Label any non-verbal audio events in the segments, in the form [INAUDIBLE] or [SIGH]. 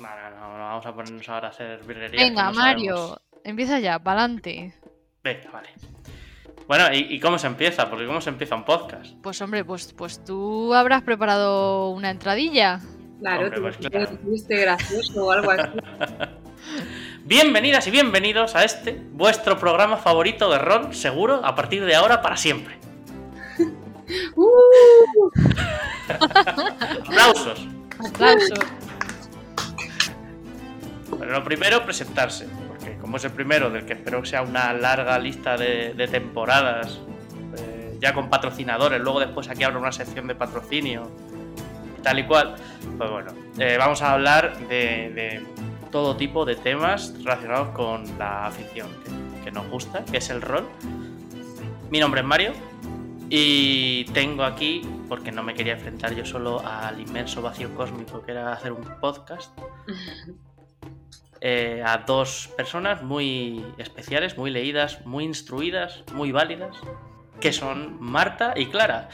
No, no, no, no vamos a ponernos ahora a hacer virguerías. Venga, Mario, sabemos. empieza ya, pa'lante. Venga, vale. Bueno, ¿y, y cómo se empieza? Porque ¿cómo se empieza un podcast? Pues hombre, pues, pues tú habrás preparado una entradilla. Claro, Hombre, tú pues claro. gracioso o algo así. [LAUGHS] Bienvenidas y bienvenidos a este, vuestro programa favorito de rol, seguro, a partir de ahora para siempre. [LAUGHS] ¡Uh! [LAUGHS] Aplausos. Aplausos. Pero lo primero, presentarse. Porque como es el primero, del que espero que sea una larga lista de, temporadas, eh, ya con patrocinadores, luego después aquí habrá una sección de patrocinio, tal y cual, pues bueno, eh, vamos a hablar de, todo tipo de temas relacionados con la afición que nos gusta, que es el rol. Mi nombre es Mario y tengo aquí, porque no me quería enfrentar yo solo al inmenso vacío cósmico que era hacer un podcast, [LAUGHS] eh, a dos personas muy especiales, muy leídas, muy instruidas, muy válidas, que son Marta y Clara.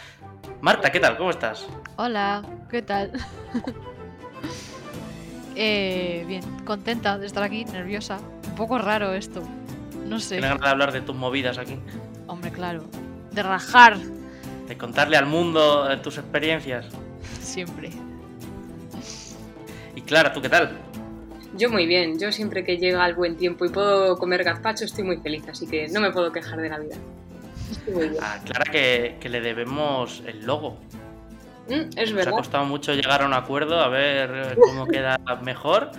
Marta, ¿qué tal? ¿Cómo estás? Hola, ¿qué tal? [LAUGHS] eh, bien, contenta de estar aquí, nerviosa. Un poco raro esto. No sé. ¿Tienes ganas de hablar de tus movidas aquí? Hombre, claro. De rajar, ¿De contarle al mundo eh, tus experiencias? siempre. Y Clara, ¿tú qué tal? Yo muy bien, yo siempre que llega el buen tiempo y puedo comer gazpacho estoy muy feliz, así que no me puedo quejar de la vida. Estoy muy bien. A Clara que, que le debemos el logo. Mm, es Nos ha verdad. costado mucho llegar a un acuerdo, a ver eh, cómo [LAUGHS] queda mejor,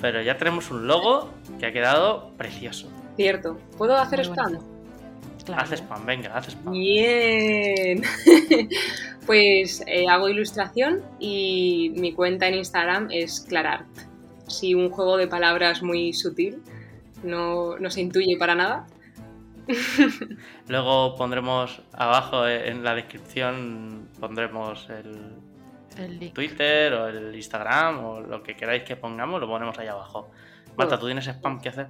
pero ya tenemos un logo que ha quedado precioso. Cierto. ¿Puedo hacer Muy spam? Claro. Haz spam, venga, haz spam. Bien. [LAUGHS] pues eh, hago ilustración y mi cuenta en Instagram es Clarart. Sí, un juego de palabras muy sutil, no, no se intuye para nada. Luego pondremos abajo en la descripción, pondremos el El link. Twitter o el Instagram o lo que queráis que pongamos, lo ponemos ahí abajo. Marta. ¿tú tienes spam que hacer?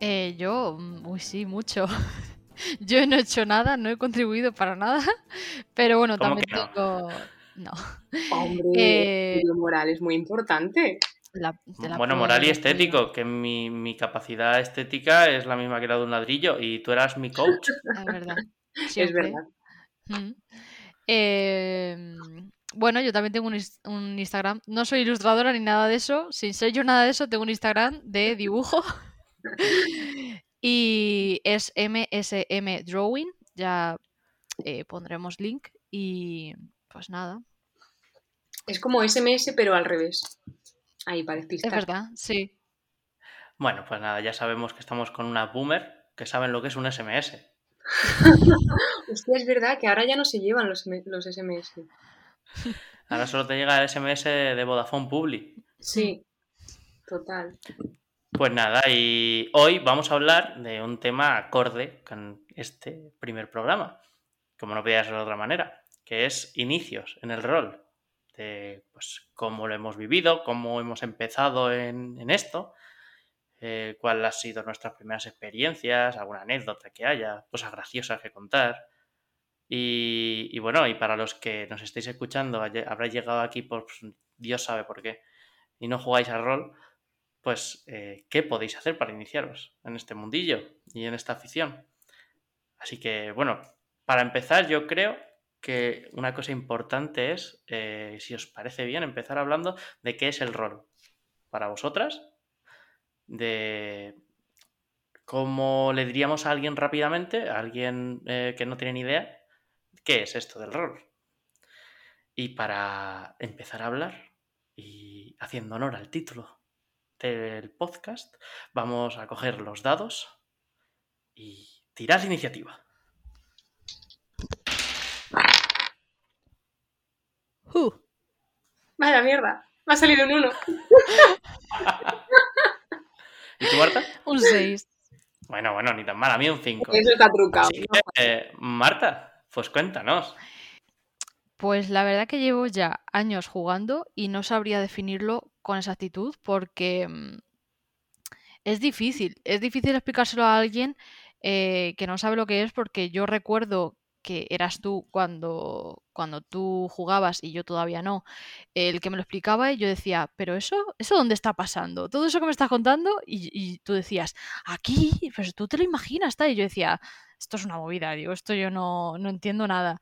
Eh, yo, mm, uy, sí, mucho. [LAUGHS] Yo no he hecho nada, no he contribuido para nada, [LAUGHS] pero bueno, ¿Cómo también no? tengo. No. Hombre, [LAUGHS] Eh, lo moral es muy importante. La- te la Bueno, moral y estético, que mi, mi capacidad estética es la misma que la de un ladrillo y tú eras mi coach. [LAUGHS] Es verdad. [LAUGHS] Es siempre. verdad. Mm. Eh, bueno, yo también tengo un Instagram. No soy ilustradora ni nada de eso. Sin ser yo nada de eso, tengo un Instagram de dibujo. [LAUGHS] y es MSM Drawing. Ya eh, pondremos link. Y pues nada. Es como SMS, pero al revés. Ahí para Es verdad, sí. Bueno, pues nada, ya sabemos que estamos con una boomer que saben lo que es un SMS. [LAUGHS] Hostia, es verdad que ahora ya no se llevan los, los SMS. Ahora solo te llega el SMS de Vodafone Publi. Sí, total. Pues nada, y hoy vamos a hablar de un tema acorde con este primer programa, como no podía ser de otra manera, que es inicios en el rol, de pues, cómo lo hemos vivido, cómo hemos empezado en, esto, eh, cuáles han sido nuestras primeras experiencias, alguna anécdota que haya, cosas graciosas que contar. Y, bueno, y para los que nos estéis escuchando, habráis llegado aquí por pues, Dios sabe por qué, y no jugáis al rol, pues, eh, ¿qué podéis hacer para iniciaros en este mundillo y en esta afición? Así que, bueno, para empezar, yo creo que una cosa importante es, eh, si os parece bien, empezar hablando de qué es el rol para vosotras, de cómo le diríamos a alguien rápidamente, a alguien eh, que no tiene ni idea, qué es esto del rol. Y para empezar a hablar y haciendo honor al título del podcast, vamos a coger los dados y tirar iniciativa. Uh, Vaya mierda, me ha salido un 1. [LAUGHS] ¿Y tú, Marta? un 6. Bueno, bueno, ni tan mal, a mí un 5. Eso está trucado. Así que, eh, Marta, pues cuéntanos. Pues la verdad que llevo ya años jugando y no sabría definirlo con exactitud porque mm, es difícil. Es difícil explicárselo a alguien eh, que no sabe lo que es porque yo recuerdo que eras tú cuando, cuando tú jugabas y yo todavía no, el que me lo explicaba y yo decía, pero eso, ¿eso dónde está pasando? Todo eso que me estás contando y, tú decías, aquí, pues tú te lo imaginas, está. Y yo decía, esto es una movida, digo, esto yo no, no entiendo nada.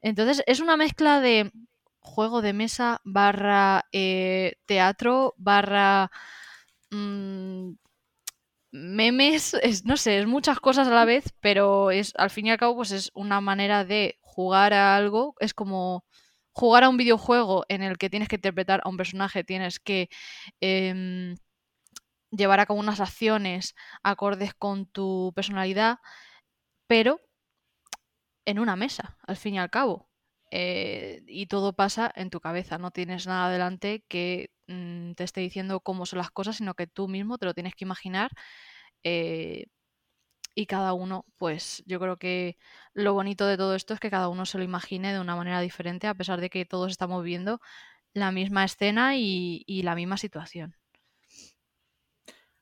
Entonces es una mezcla de juego de mesa barra eh, teatro barra mm, memes, es, no sé, es muchas cosas a la vez, pero es al fin y al cabo pues es una manera de jugar a algo, es como jugar a un videojuego en el que tienes que interpretar a un personaje, tienes que em, llevar a cabo unas acciones acordes con tu personalidad, pero en una mesa, al fin y al cabo. Eh, y todo pasa en tu cabeza, no tienes nada delante que mm, te esté diciendo cómo son las cosas, sino que tú mismo te lo tienes que imaginar. Eh, y cada uno, pues yo creo que lo bonito de todo esto es que cada uno se lo imagine de una manera diferente, a pesar de que todos estamos viendo la misma escena y la misma situación.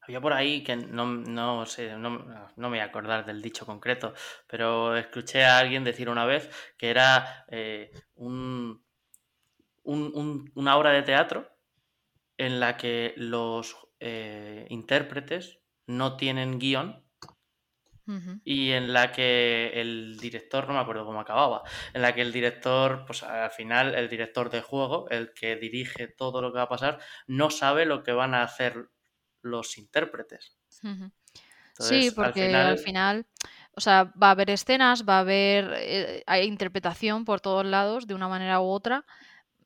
Había por ahí que no, sé, no, me voy a acordar del dicho concreto, pero escuché a alguien decir una vez que era eh, un, una obra de teatro en la que los eh, intérpretes no tienen guion y en la que el director, no me acuerdo cómo acababa, en la que el director, pues al final el director de juego, el que dirige todo lo que va a pasar, no sabe lo que van a hacer los intérpretes. sí, porque al final... o sea, va a haber escenas, va a haber eh, hay interpretación por todos lados de una manera u otra,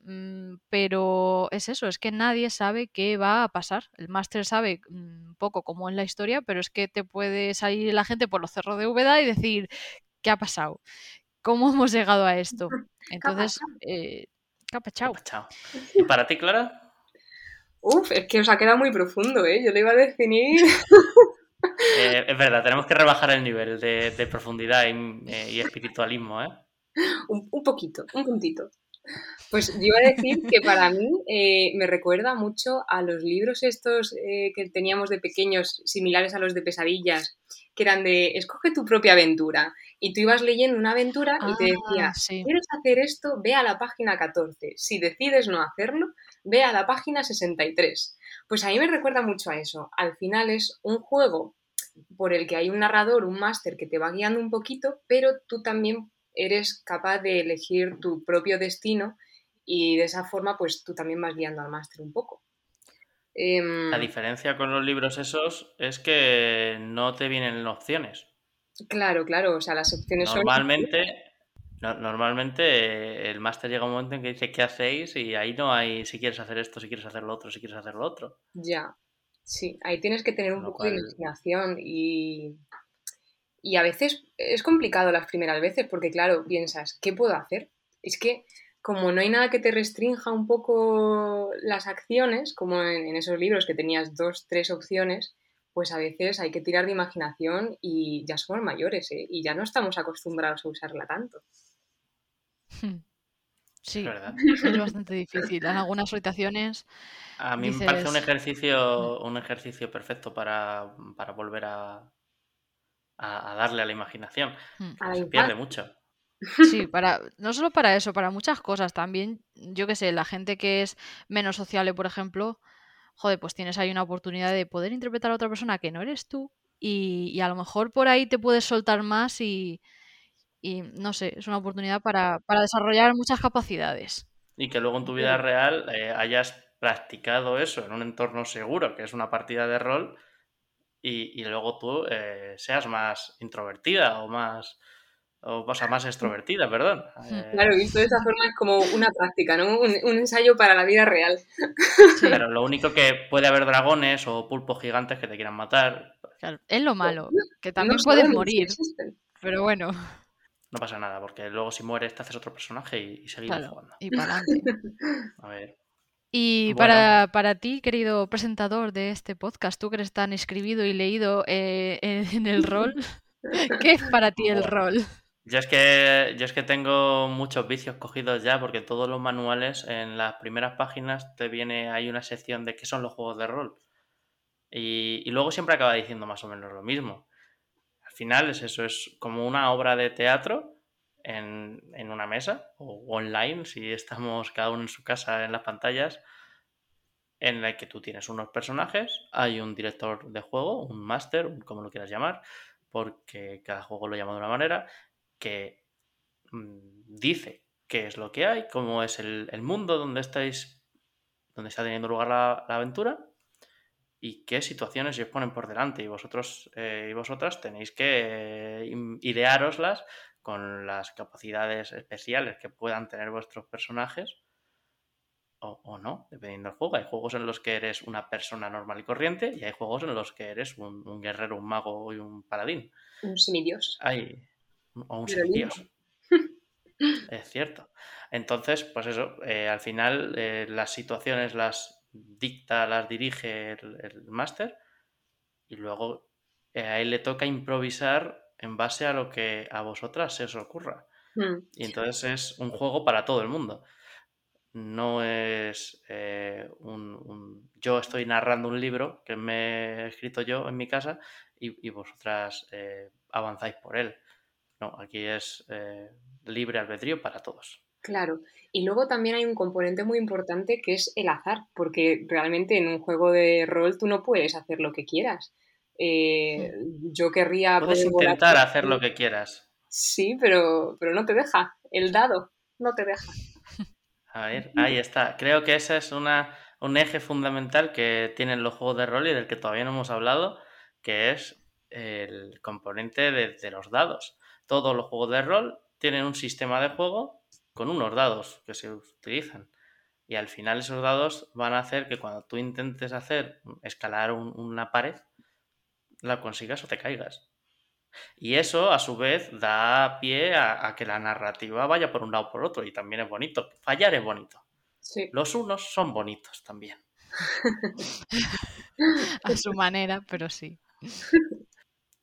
mm, pero es eso, es que nadie sabe qué va a pasar. El máster sabe un mm, poco cómo es la historia, pero es que te puede salir la gente por los cerros de Úbeda y decir, ¿qué ha pasado? ¿Cómo hemos llegado a esto? [LAUGHS] Entonces, eh, ¿qué ha pasado? ¿Y para ti, Clara? Uf, es que os ha quedado muy profundo, ¿eh? Yo le iba a definir. [LAUGHS] [LAUGHS] Eh, es verdad, tenemos que rebajar el nivel de, profundidad eh, y, espiritualismo, ¿eh? Un, poquito, un puntito. Pues yo iba a decir que para mí eh, me recuerda mucho a los libros estos que teníamos de pequeños, similares a los de pesadillas, que eran de escoge tu propia aventura. Y tú ibas leyendo una aventura y te decía, ah, si quieres hacer esto, ve a la página 14. Si decides no hacerlo, ve a la página 63. Pues a mí me recuerda mucho a eso. Al final es un juego por el que hay un narrador, un máster que te va guiando un poquito, pero tú también eres capaz de elegir tu propio destino y de esa forma pues tú también vas guiando al máster un poco. Em, la diferencia con los libros esos es que no te vienen opciones. Claro, claro, o sea, las opciones Normalmente, normalmente eh, el máster llega un momento en que dice qué hacéis y ahí no hay si quieres hacer esto, si quieres hacer lo otro, si quieres hacer lo otro. Ya, sí, ahí tienes que tener un poco de imaginación y, y a veces es complicado las primeras veces porque claro, piensas, ¿qué puedo hacer? Es que como no hay nada que te restrinja un poco las acciones, como en, esos libros que tenías dos, tres opciones, pues a veces hay que tirar de imaginación y ya somos mayores ¿eh? y ya no estamos acostumbrados a usarla tanto. [LAUGHS] Sí, es, bastante difícil. En algunas habitaciones. A mí me parece un ejercicio, un ejercicio perfecto para, volver a, a, darle a la imaginación. Hmm. se pierde mucho. [LAUGHS] Sí, para, no solo para eso, para muchas cosas. También, yo qué sé, la gente que es menos sociable, por ejemplo, joder, pues tienes ahí una oportunidad de poder interpretar a otra persona que no eres tú y, y a lo mejor por ahí te puedes soltar más y, y no sé, es una oportunidad para, desarrollar muchas capacidades. Y que luego en tu vida real eh, hayas practicado eso en un entorno seguro, que es una partida de rol, y, luego tú eh, seas más introvertida o más, o, sea, más extrovertida, perdón. Eh, claro, visto de esa forma es como una práctica, ¿no? Un, ensayo para la vida real. Pero lo único que puede haber dragones o pulpos gigantes que te quieran matar. Claro, es lo malo, que también pueden morir. pero bueno. No pasa nada, porque luego si mueres te haces otro personaje y, seguimos jugando. Y para adelante. [LAUGHS] A ver. Y para, para, ti, querido presentador de este podcast, tú que eres tan escribido y leído eh, en, el rol, [LAUGHS] ¿qué es para ti el rol? Yo es que yo es que tengo muchos vicios cogidos ya porque todos los manuales en las primeras páginas te viene hay una sección de qué son los juegos de rol y, y luego siempre acaba diciendo más o menos lo mismo final es eso, es como una obra de teatro en, en una mesa o online, si estamos cada uno en su casa en las pantallas, en la que tú tienes unos personajes, hay un director de juego, un máster, como lo quieras llamar, porque cada juego lo llama de una manera, que mm, dice qué es lo que hay, cómo es el, mundo donde estáis, donde está teniendo lugar la, aventura y qué situaciones os ponen por delante y vosotros eh, y vosotras tenéis que eh, ideároslas con las capacidades especiales que puedan tener vuestros personajes o, no, dependiendo del juego. Hay juegos en los que eres una persona normal y corriente y hay juegos en los que eres un, guerrero, un mago y un paladín. Un semidios. Hay, o un semidios. [LAUGHS] es cierto. Entonces, pues eso, eh, al final eh, las situaciones las dicta, las dirige el, máster y luego a él le toca improvisar en base a lo que a vosotras se os ocurra. Hmm. Y entonces es un juego para todo el mundo no es eh, un, Yo estoy narrando un libro que me he escrito yo en mi casa y, vosotras eh, avanzáis por él. No, aquí es eh, libre albedrío para todos. Claro, y luego también hay un componente muy importante que es el azar, porque realmente en un juego de rol tú no puedes hacer lo que quieras. Hmm. yo querría... Puedes intentar hacer lo que quieras. Sí, pero, pero no te deja. El dado no te deja. A ver, ahí está. Creo que ese es una, un eje fundamental que tienen los juegos de rol y del que todavía no hemos hablado, que es el componente de, los dados. Todos los juegos de rol tienen un sistema de juego con unos dados que se utilizan. Y al final esos dados van a hacer que cuando tú intentes hacer escalar una pared, la consigas o te caigas. Y eso, a su vez, da pie a, que la narrativa vaya por un lado o por otro. Y también es bonito. Fallar es bonito. Los unos son bonitos también. [LAUGHS] a su manera, pero sí.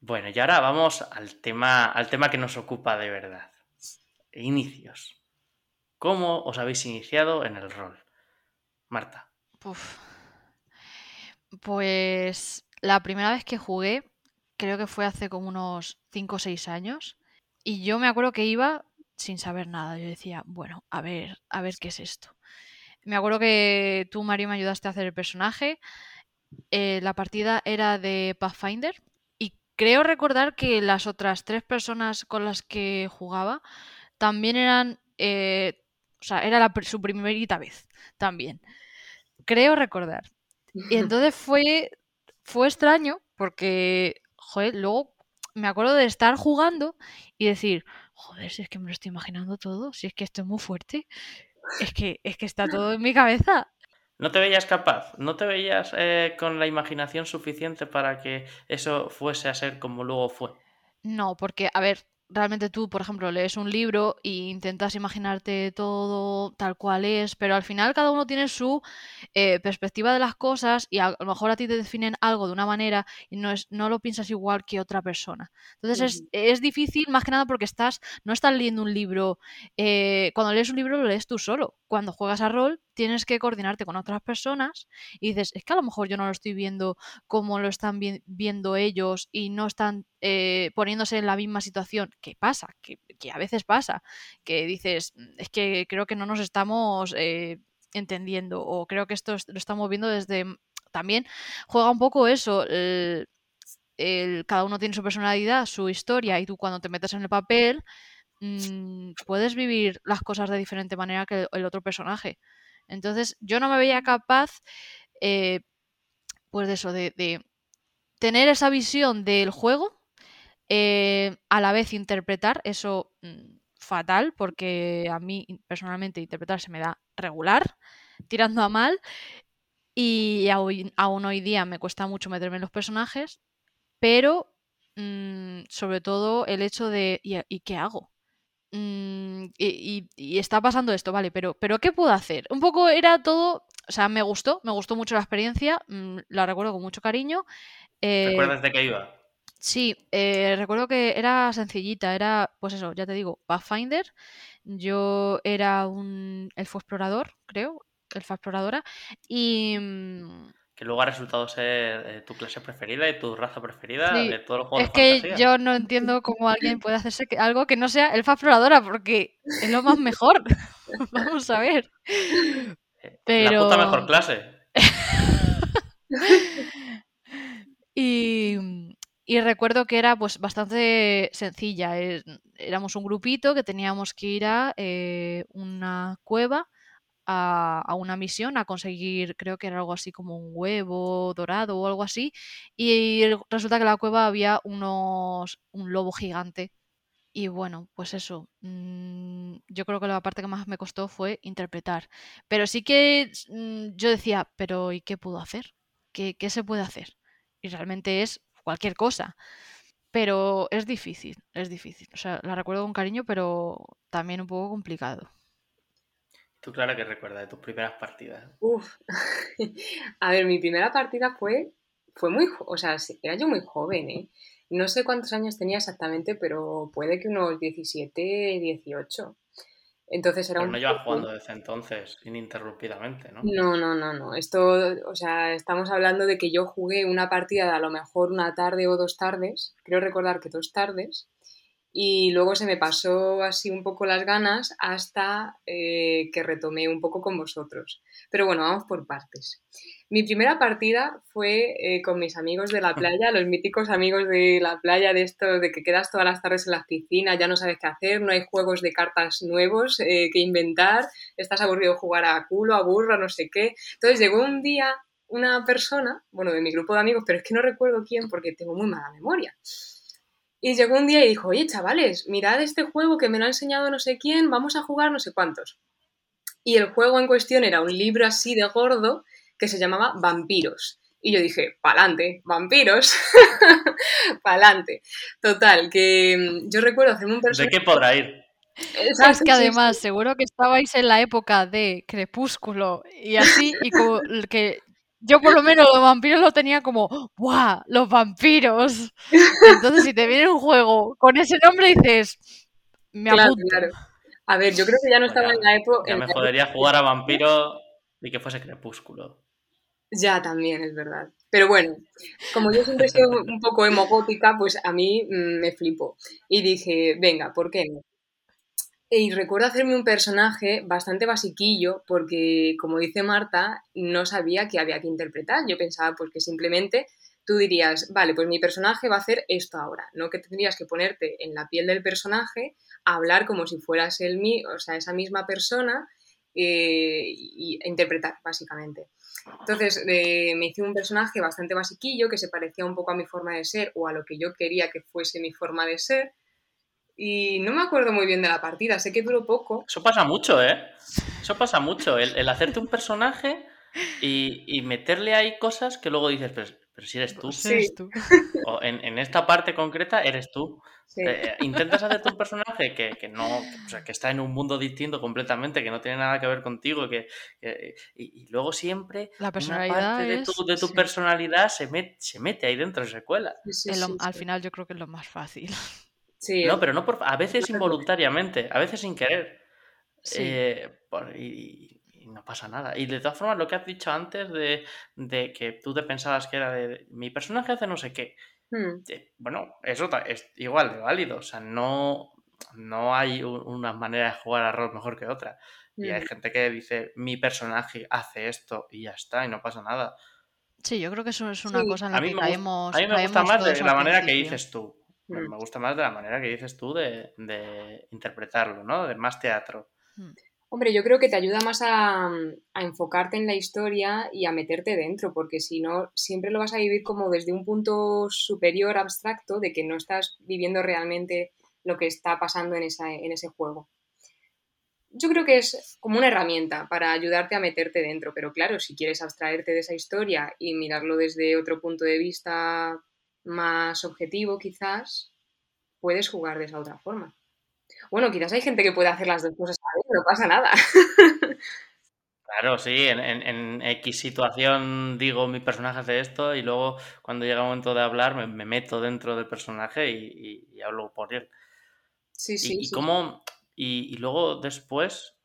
Bueno, y ahora vamos al tema, al tema que nos ocupa de verdad. Inicios. ¿Cómo os habéis iniciado en el rol? Marta. Pues la primera vez que jugué creo que fue hace como unos 5 o 6 años. Y yo me acuerdo que iba sin saber nada. Yo decía, bueno, a ver, a ver qué es esto. Me acuerdo que tú, Mario, me ayudaste a hacer el personaje. Eh, la partida era de Pathfinder. Y creo recordar que las otras tres personas con las que jugaba también eran. Eh, o sea, era su primerita vez también. Creo recordar. Y [LAUGHS] entonces fue, fue extraño porque joder, luego me acuerdo de estar jugando y decir, joder, si es que me lo estoy imaginando todo, si es que esto es muy fuerte, es que, es que está todo en mi cabeza. ¿No te veías capaz? ¿No te veías eh, con la imaginación suficiente para que eso fuese a ser como luego fue? No, porque, a ver, realmente tú, por ejemplo, lees un libro e intentas imaginarte todo tal cual es, pero al final cada uno tiene su eh, perspectiva de las cosas y a, lo mejor a ti te definen algo de una manera y no, es, no lo piensas igual que otra persona. Entonces es, difícil más que nada porque estás, no estás leyendo un libro, eh, cuando lees un libro lo lees tú solo. Cuando juegas a rol tienes que coordinarte con otras personas y dices, es que a lo mejor yo no lo estoy viendo como lo están viendo ellos y no están eh, poniéndose en la misma situación. ¿Qué pasa? Que, a veces pasa, que dices, mm, es que creo que no nos estamos eh, entendiendo o creo que esto lo estamos viendo desde... También juega un poco eso. cada uno tiene su personalidad, su historia, y tú cuando te metes en el papel, mm, puedes vivir las cosas de diferente manera que el otro personaje. Entonces yo no me veía capaz, eh, pues de eso, de, tener esa visión del juego, eh, a la vez interpretar eso mm, fatal, porque a mí personalmente interpretar se me da regular, tirando a mal, y aún, hoy día me cuesta mucho meterme en los personajes, pero mm, sobre todo el hecho de ¿y qué hago? Mm, y, está pasando esto, vale, pero, pero ¿qué puedo hacer? Un poco era todo, o sea, me gustó, me gustó mucho la experiencia, mm, la recuerdo con mucho cariño. Eh, ¿Recuerdas de qué iba? Sí, eh, recuerdo que era sencillita, era, pues eso, ya te digo, Pathfinder. Yo era un elfo explorador, creo, elfa exploradora, y... Mm, que luego ha resultado ser eh, tu clase preferida y tu raza preferida Sí, de todos los juegos Es de que yo no entiendo cómo alguien puede hacerse que- algo que no sea elfa exploradora, porque es lo más mejor. [LAUGHS] Vamos a ver. Eh, pero- La puta mejor clase. [LAUGHS] Y, y recuerdo que era pues bastante sencilla. éramos un grupito que teníamos que ir a eh, una cueva a, a una misión a conseguir, creo que era algo así como un huevo dorado o algo así. Y resulta que en la cueva había unos un lobo gigante. Y bueno, pues eso. mm, yo creo que la parte que más me costó fue interpretar. Pero sí que mm, yo decía, pero ¿y qué puedo hacer? ¿Qué, qué se puede hacer? Y realmente es cualquier cosa. Pero es difícil, es difícil. O sea, la recuerdo con cariño, pero también un poco complicado. Tú, Clara, que recuerdas de tus primeras partidas. Uf. [LAUGHS] A ver, mi primera partida fue, fue muy, o sea, era yo muy joven, ¿eh? No sé cuántos años tenía exactamente, pero puede que unos 17, 18. Entonces era Pero un no llevas jugando desde entonces, ininterrumpidamente, ¿no? No, no, no, no. Esto, o sea, estamos hablando de que yo jugué una partida de a lo mejor una tarde o dos tardes, creo recordar que dos tardes, y luego se me pasó así un poco las ganas hasta eh, que retomé un poco con vosotros. Pero bueno, vamos por partes. Mi primera partida fue eh, con mis amigos de la playa, los míticos amigos de la playa, de esto de que quedas todas las tardes en las piscinas, ya no sabes qué hacer, no hay juegos de cartas nuevos eh, que inventar, estás aburrido de jugar a culo, a burro, no sé qué. Entonces llegó un día una persona, bueno, de mi grupo de amigos, pero es que no recuerdo quién porque tengo muy mala memoria. Y llegó un día y dijo, oye, chavales, mirad este juego que me lo ha enseñado no sé quién, vamos a jugar no sé cuántos. Y el juego en cuestión era un libro así de gordo que se llamaba Vampiros. Y yo dije, pa'lante, vampiros, [LAUGHS] pa'lante. Total, que mm, yo recuerdo hacerme un ¿De personaje... qué podrá ir? Es que además, seguro que estabais en la época de Crepúsculo y así, y como que yo por lo menos los vampiros lo tenía como, ¡buah! ¡Los vampiros! Entonces, si te viene un juego con ese nombre, dices, me Claro, apunto. claro. A ver, yo creo que ya no estaba en la época... Ya me jodería jugar a vampiro y que fuese crepúsculo. Ya, también, es verdad. Pero bueno, como yo siempre he sido un poco emogótica, pues a mí mm, me flipó. Y dije, venga, ¿por qué no? Y recuerdo hacerme un personaje bastante basiquillo, porque como dice Marta, no sabía qué había que interpretar. Yo pensaba pues que simplemente tú dirías, vale, pues mi personaje va a hacer esto ahora, no que tendrías que ponerte en la piel del personaje, hablar como si fueras el o sea, esa misma persona eh, y e interpretar, básicamente. Entonces eh, me hice un personaje bastante basiquillo que se parecía un poco a mi forma de ser o a lo que yo quería que fuese mi forma de ser. Y no me acuerdo muy bien de la partida, sé que duró poco. Eso pasa mucho, ¿eh? Eso pasa mucho. El, el hacerte un personaje y, y meterle ahí cosas que luego dices, pero, pero si eres tú. Pues Sí. eres tú. O en, en esta parte concreta eres tú. Sí. Eh, intentas hacerte un personaje que, que no, o sea, que está en un mundo distinto completamente, que no tiene nada que ver contigo, que, que- y, y luego siempre La una personalidad parte de tu, de tu sí, personalidad se, met- se mete ahí dentro, se cuela. Sí, sí, es lo- sí, al sí. final yo creo que es lo más fácil. Sí, No, pero no por, a veces involuntariamente, a veces sin querer. Sí. Eh, por- y, y no pasa nada. Y de todas formas, lo que has dicho antes de, de que tú te pensabas que era de mi personaje hace no sé qué. Hmm, eh, bueno, eso es igual de válido. O sea, no, no hay una manera de jugar a rol mejor que otra. Y hay hmm. gente que dice mi personaje hace esto y ya está, y no pasa nada. Sí, yo creo que eso es una Sí, cosa en A la mí que me, caemos, a mí me gusta más de la manera que dices tú. Me Mm. me gusta más de la manera que dices tú de, de interpretarlo, ¿no? De más teatro. Mm. Hombre, yo creo que te ayuda más a, a enfocarte en la historia y a meterte dentro, porque si no, siempre lo vas a vivir como desde un punto superior abstracto de que no estás viviendo realmente lo que está pasando en, esa, en ese juego. Yo creo que es como una herramienta para ayudarte a meterte dentro, pero claro, si quieres abstraerte de esa historia y mirarlo desde otro punto de vista más objetivo, quizás, puedes jugar de esa otra forma. Bueno, quizás hay gente que puede hacer las dos cosas a vez, no pasa nada. Claro, sí, en, en- en X situación digo mi personaje hace esto y luego cuando llega el momento de hablar me, me meto dentro del personaje y, y- y hablo por él. Sí, sí, y sí. cómo, y, y luego después,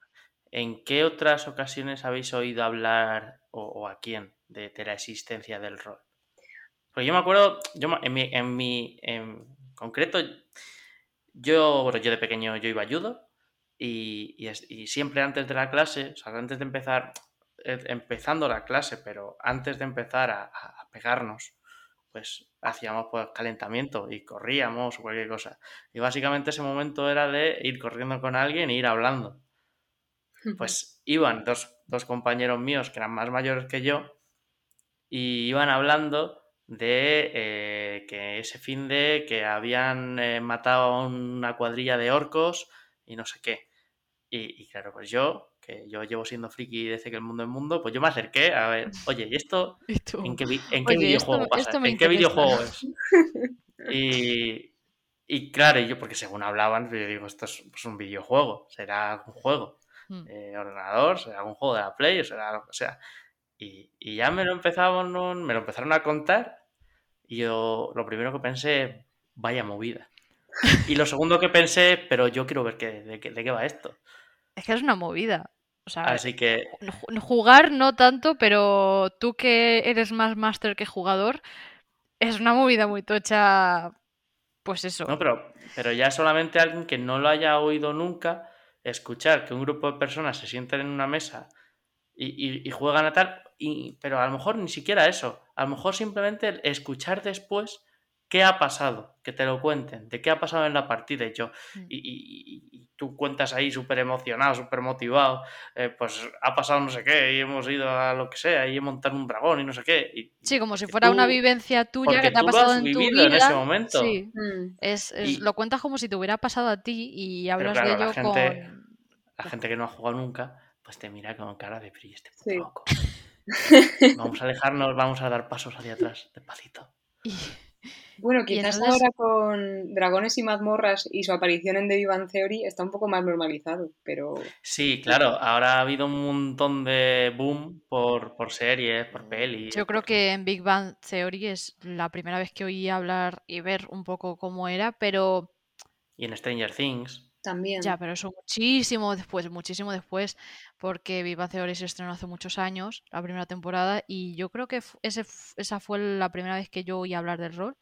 ¿en qué otras ocasiones habéis oído hablar o, a quién de, la existencia del rol. Porque yo me acuerdo, yo en mi, en mi en concreto, yo, bueno, yo de pequeño yo iba a judo y, y, siempre antes de la clase, o sea, antes de empezar, eh, empezando la clase, pero antes de empezar a, a pegarnos, pues hacíamos pues calentamiento y corríamos o cualquier cosa. Y básicamente ese momento era de ir corriendo con alguien e ir hablando. Pues iban dos, compañeros míos que eran más mayores que yo y iban hablando de eh, que ese fin de que habían eh, matado a una cuadrilla de orcos y no sé qué. Y, claro, pues yo, que yo llevo siendo friki desde que el mundo es mundo, pues yo me acerqué a ver, [LAUGHS] oye, ¿y esto en qué, videojuego pasa? ¿En qué videojuego es? [LAUGHS] Y, y claro, yo, porque según hablaban, yo digo, esto es pues, un videojuego, será un juego. Mm. Eh, ordenador, será un juego de la Play, o será lo que sea. Y, y ya me lo empezaron, me lo empezaron a contar y yo lo primero que pensé, vaya movida. [LAUGHS] Y lo segundo que pensé, pero yo quiero ver qué, de, qué, de qué va esto. Es que es una movida. O sea, Así que... Jugar no tanto, pero tú que eres más máster que jugador, es una movida muy tocha. Pues eso. No, pero, pero ya solamente alguien que no lo haya oído nunca, escuchar que un grupo de personas se sienten en una mesa y, juegan a tal, y, pero a lo mejor ni siquiera eso, a lo mejor simplemente escuchar después qué ha pasado, que te lo cuenten, de qué ha pasado en la partida y yo, mm. y, tú cuentas ahí súper emocionado, súper motivado, eh, pues ha pasado no sé qué, y hemos ido a lo que sea, y he montado un dragón y no sé qué. sí, como si fuera una vivencia tuya que te ha pasado en tu vida. en ese momento. Sí, mm. es, lo cuentas como si te hubiera pasado a ti y hablas de ello con la gente que no ha jugado nunca, pues te mira con cara de frío este loco. [LAUGHS] vamos a alejarnos, vamos a dar pasos hacia atrás, despacito. Bueno, quizás ahora con Dragones y Mazmorras y su aparición en The Vivan Theory está un poco más normalizado, pero... Sí, claro, ahora ha habido un montón de boom por, por series, por pelis. Yo creo que en Big Bang Theory es la primera vez que oí hablar y ver un poco cómo era, pero... Y en Stranger Things. También. Ya, pero eso muchísimo después, muchísimo después, porque Viva Theory se estrenó hace muchos años, la primera temporada, y yo creo que ese, esa fue la primera vez que yo oí hablar del rol,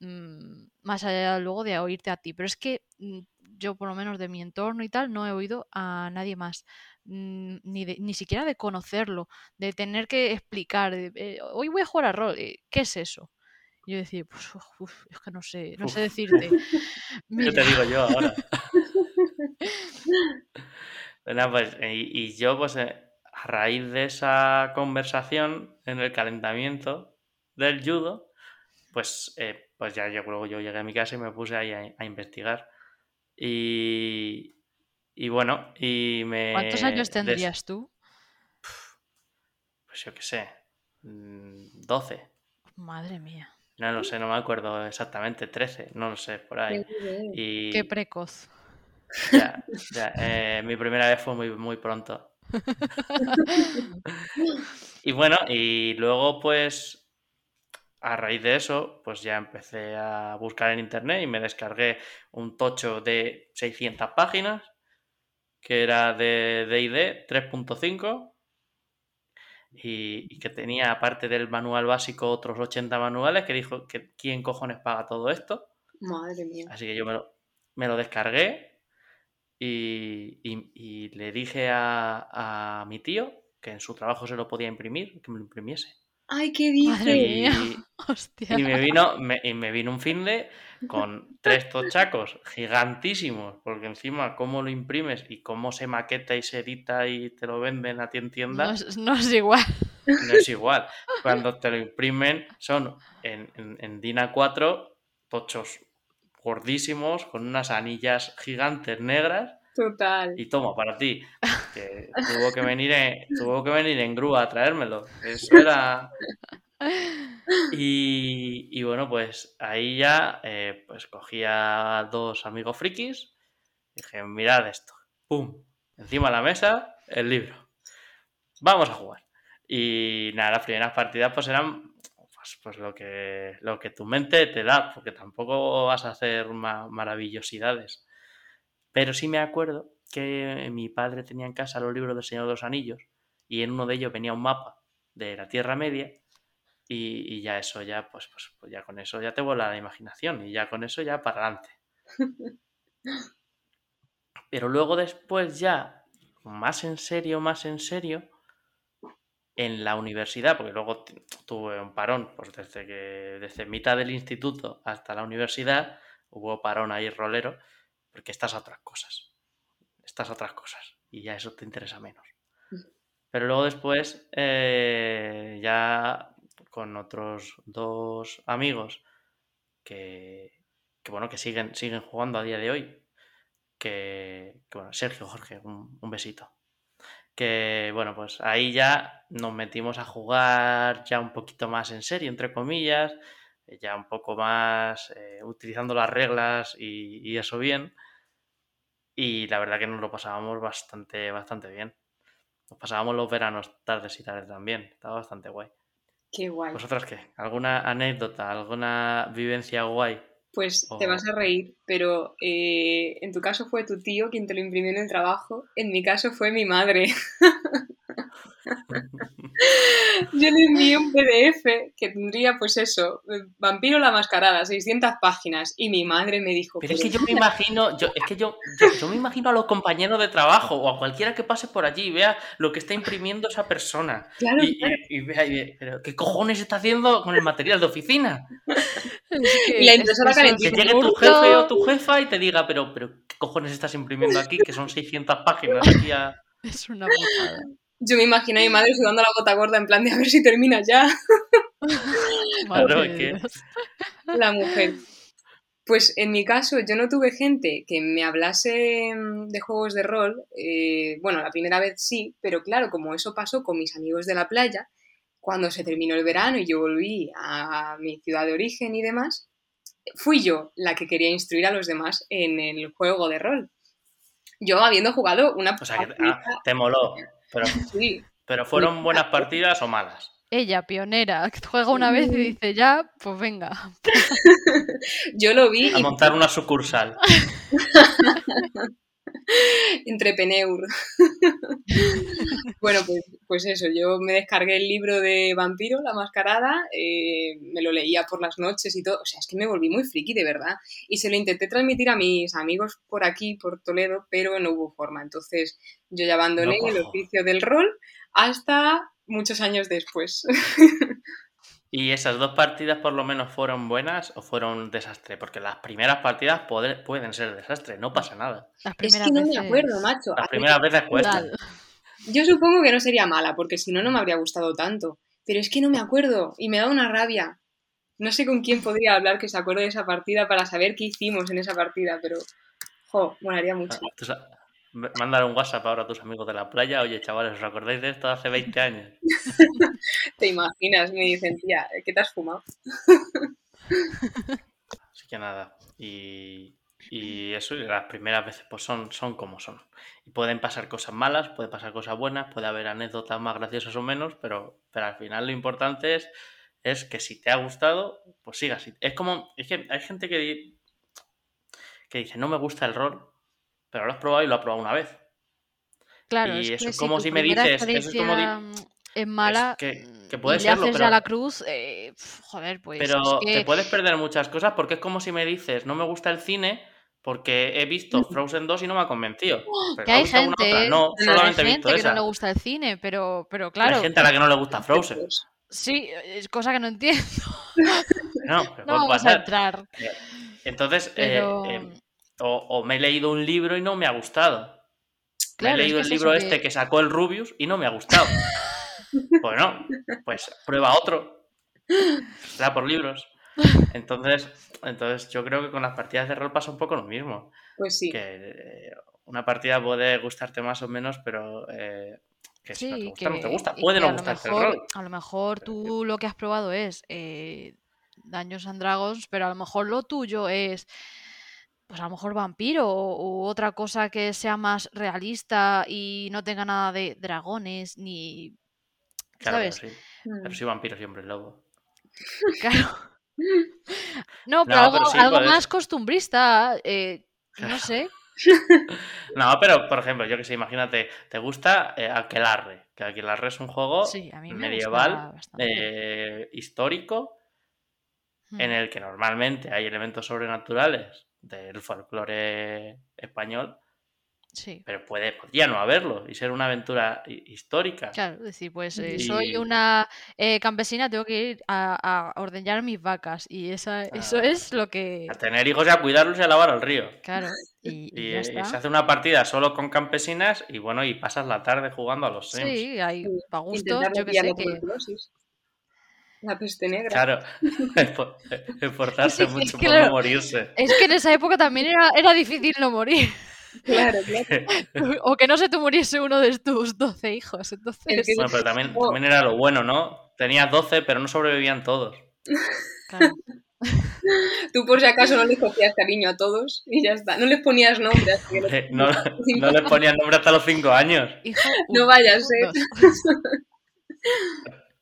mm, más allá luego de oírte a ti. Pero es que mm, yo, por lo menos de mi entorno y tal, no he oído a nadie más, mm, ni, ni siquiera de conocerlo, de tener que explicar, eh, hoy voy a jugar a rol, eh, ¿qué es eso? yo decía, pues, es que no sé, no sé decirte. [LAUGHS] ¿Qué te digo yo ahora? [LAUGHS] [LAUGHS] Pues, y, yo, pues, eh, a raíz de esa conversación en el calentamiento del judo, pues, eh, pues ya yo, luego yo llegué a mi casa y me puse ahí a, investigar. Y, y, bueno, y me... ¿Cuántos años tendrías tú? Pues yo qué sé, 12. Mm, Madre mía. No lo sé, no me acuerdo exactamente, 13, no lo sé, por ahí. Y... Qué precoz. Ya, ya. Eh, mi primera vez fue muy, muy pronto. [LAUGHS] y bueno, y luego pues a raíz de eso, pues ya empecé a buscar en internet y me descargué un tocho de 600 páginas que era de DD 3.5 y, que tenía, aparte del manual básico, otros 80 manuales que dijo que quién cojones paga todo esto. Madre mía. Así que yo me lo, me lo descargué y, le dije a, mi tío que en su trabajo se lo podía imprimir, que me lo imprimiese. ¡Ay, qué dice! [LAUGHS] Y, me vino, me, y me vino un fin de con tres tochacos gigantísimos, porque encima cómo lo imprimes y cómo se maqueta y se edita y te lo venden a ti en tienda. No es, no es igual. No es igual. Cuando te lo imprimen son en, en, en DIN A4 tochos gordísimos, con unas anillas gigantes negras. Total. Y toma, para ti. Que tuvo que venir en, tuvo que venir en grúa a traérmelo. Eso era. Y, bueno, pues ahí ya eh, pues cogí a dos amigos frikis. Dije, mirad esto. ¡Pum! Encima de la mesa, el libro. Vamos a jugar. Y nada, las primeras partidas pues eran pues, pues, lo, que, lo que tu mente te da, porque tampoco vas a hacer maravillosidades. Pero sí me acuerdo que mi padre tenía en casa los libros del Señor de los Anillos y en uno de ellos venía un mapa de la Tierra Media y, ya eso, ya, pues, pues, pues, ya con eso ya te vuela la imaginación y ya con eso ya para adelante. [LAUGHS] Pero luego después ya, más en serio, más en serio, en la universidad, porque luego tuve un parón, pues desde que, desde mitad del instituto hasta la universidad, hubo parón ahí rolero, porque estas otras cosas. Estas otras cosas. Y ya eso te interesa menos. Pero luego después, eh, ya con otros dos amigos que, bueno, que siguen, siguen jugando a día de hoy. Que, bueno, Sergio, Jorge, un, besito. Que bueno, pues ahí ya nos metimos a jugar ya un poquito más en serio, entre comillas, ya un poco más eh, utilizando las reglas y, y, eso bien. Y la verdad que nos lo pasábamos bastante, bastante bien. Nos pasábamos los veranos tardes y tardes también. Estaba bastante guay. Qué guay. ¿Vosotras qué? ¿Alguna anécdota, alguna vivencia guay? Pues te vas a reír, pero eh, en tu caso fue tu tío quien te lo imprimió en el trabajo, en mi caso fue mi madre. [LAUGHS] Yo le envié un PDF que tendría, pues eso, Vampiro la Mascarada, 600 páginas, y mi madre me dijo... Pero, es que yo me imagino, yo, es que yo, yo, me imagino a los compañeros de trabajo o a cualquiera que pase por allí y vea lo que está imprimiendo esa persona. Claro, y, y, vea, pero ¿qué cojones está haciendo con el material de oficina? [LAUGHS] y la impresora Que llegue tu jefe o tu jefa y te diga, pero, pero ¿qué cojones estás imprimiendo aquí? Que son 600 páginas [LAUGHS] aquí a... Es una putada. Yo me imagino a mi madre sudando la gota gorda en plan de a ver si termina ya. [LAUGHS] La mujer. Pues en mi caso yo no tuve gente que me hablase mm, de juegos de rol. Eh, bueno, la primera vez sí, pero claro, como eso pasó con mis amigos de la playa, cuando se terminó el verano y yo volví a mi ciudad de origen y demás, fui yo la que quería instruir a los demás en el juego de rol. Yo habiendo jugado una... O sea, que ah, te moló. Pero, [LAUGHS] sí. ¿Pero fueron buenas partidas o malas? Ella, pionera, juega una vez y dice, ya, pues venga. [LAUGHS] Yo lo vi. A montar una sucursal. [LAUGHS] [LAUGHS] Entrepeneur. bueno, pues, pues, eso, yo me descargué el libro de Vampiro, La Mascarada, eh, me lo leía por las noches y todo, o sea, es que me volví muy friki, de verdad. Y se lo intenté transmitir a mis amigos por aquí, por Toledo, pero no hubo forma. Entonces yo ya abandoné el oficio del rol hasta muchos años después. [LAUGHS] ¿Y esas dos partidas por lo menos fueron buenas o fueron un desastre? Porque las primeras partidas pueden ser desastre, no pasa nada. es que no me acuerdo, macho. Las primeras veces cuesta. Yo supongo que no sería mala, porque si no, no me habría gustado tanto. Pero es que no me acuerdo y me da una rabia. No sé con quién podría hablar que se acuerde de esa partida para saber qué hicimos en esa partida, pero... Jo, molaría mucho. Ah, Mandar un WhatsApp ahora a tus amigos de la playa. Oye, chavales, ¿os acordáis de esto hace 20 años? [LAUGHS] ¿Te imaginas? Me dicen, tía, ¿qué te has fumado? [LAUGHS] Así que nada. Y, eso, las primeras veces pues son, son como son. Y pueden pasar cosas malas, puede pasar cosas buenas, puede haber anécdotas más graciosas o menos, pero, pero al final lo importante es, es que si te ha gustado, pues sigas. Es como, es que hay gente que, que dice, no me gusta el rol, pero lo has probado y lo has probado una vez. Claro, y es eso es como si me dices, eso es como es mala que, que puede y serlo, le haces pero, ya la cruz, eh, joder, pues pero es que... te puedes perder muchas cosas porque es como si me dices, no me gusta el cine porque he visto [LAUGHS] Frozen 2 y no me ha convencido. Pero que hay gente, no, solamente hay he gente visto que esa. no le gusta el cine, pero, pero claro. Hay gente a la que no le gusta Frozen. Sí, es cosa que no entiendo. [LAUGHS] No, no vamos a entrar. Entonces, Pero... eh, eh, o, o, me he leído un libro y no me ha gustado. Claro, me he leído es el libro este que sacó el Rubius y no me ha gustado. [LAUGHS] bueno, pues prueba otro. Da por libros. Entonces, entonces yo creo que con las partidas de rol pasa un poco lo mismo. Pues sí. Que una partida puede gustarte más o menos, pero eh, que si sí, no te gusta, que, no te gusta. Puede no gustarte mejor, el rol. A lo mejor tú lo que has probado es eh, Daños and Dragons, pero a lo mejor lo tuyo es pues a lo mejor vampiro o, otra cosa que sea más realista y no tenga nada de dragones ni Claro, ¿sabes? pero sí. Pero sí vampiro siempre lobo. [LAUGHS] Claro. No, pero No, algo, pero sí, algo puedes- más costumbrista, eh, no sé. [LAUGHS] No, pero por ejemplo, yo que sé, imagínate, ¿te gusta eh, Aquelarre? Que Aquelarre es un juego Sí, me medieval, eh, histórico, Mm. En el que normalmente hay elementos sobrenaturales del folclore español, Sí. pero puede, podría no haberlo y ser una aventura hi- histórica. Claro, es decir, pues eh, Y- soy una eh, campesina, tengo que ir a, a ordeñar mis vacas y esa, eso Ah. es lo que... A tener hijos y a cuidarlos y a lavar al río. Claro, [LAUGHS] y, y Y, ya y está. se hace una partida solo con campesinas y bueno, y pasas la tarde jugando a los Sims. Sí, hay para gustos, Intentar yo que sé que... La peste negra. Claro, [LAUGHS] esfor- esforzarse [LAUGHS] Sí, es mucho que por claro. no morirse. Es que en esa época también era, era difícil no morir. Claro, claro. [LAUGHS] o que no se te muriese uno de tus 12 hijos. Entonces, Bueno, pero también, también era lo bueno, ¿no? Tenías 12, pero no sobrevivían todos. claro. Tú por si acaso no les cogías cariño a todos y ya está. No les ponías nombre. así que no- No, no les ponían nombre hasta los 5 años. Hijo No uno, vaya a ser.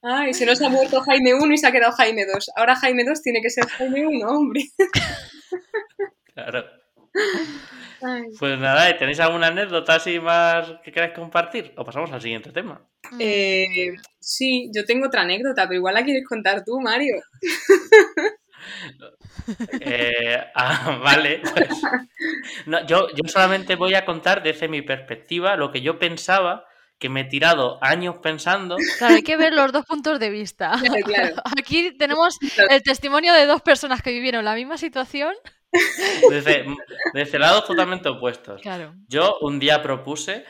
Dos. Ay, se nos ha muerto Jaime 1 y se ha quedado Jaime 2. Ahora Jaime 2 tiene que ser Jaime 1, hombre. Claro. Ay. Pues nada, ¿y ¿tenéis alguna anécdota así más que queráis compartir? O pasamos al siguiente tema. Eh, sí, yo tengo otra anécdota, pero igual la quieres contar tú, Mario. [LAUGHS] Eh, ah, vale. pues. No, yo, yo solamente voy a contar desde mi perspectiva lo que yo pensaba, que me he tirado años pensando. Claro, hay que ver los dos puntos de vista. [LAUGHS] Claro, claro. [LAUGHS] Aquí tenemos el testimonio de dos personas que vivieron la misma situación. Desde, desde lados totalmente opuestos. Claro. Yo un día propuse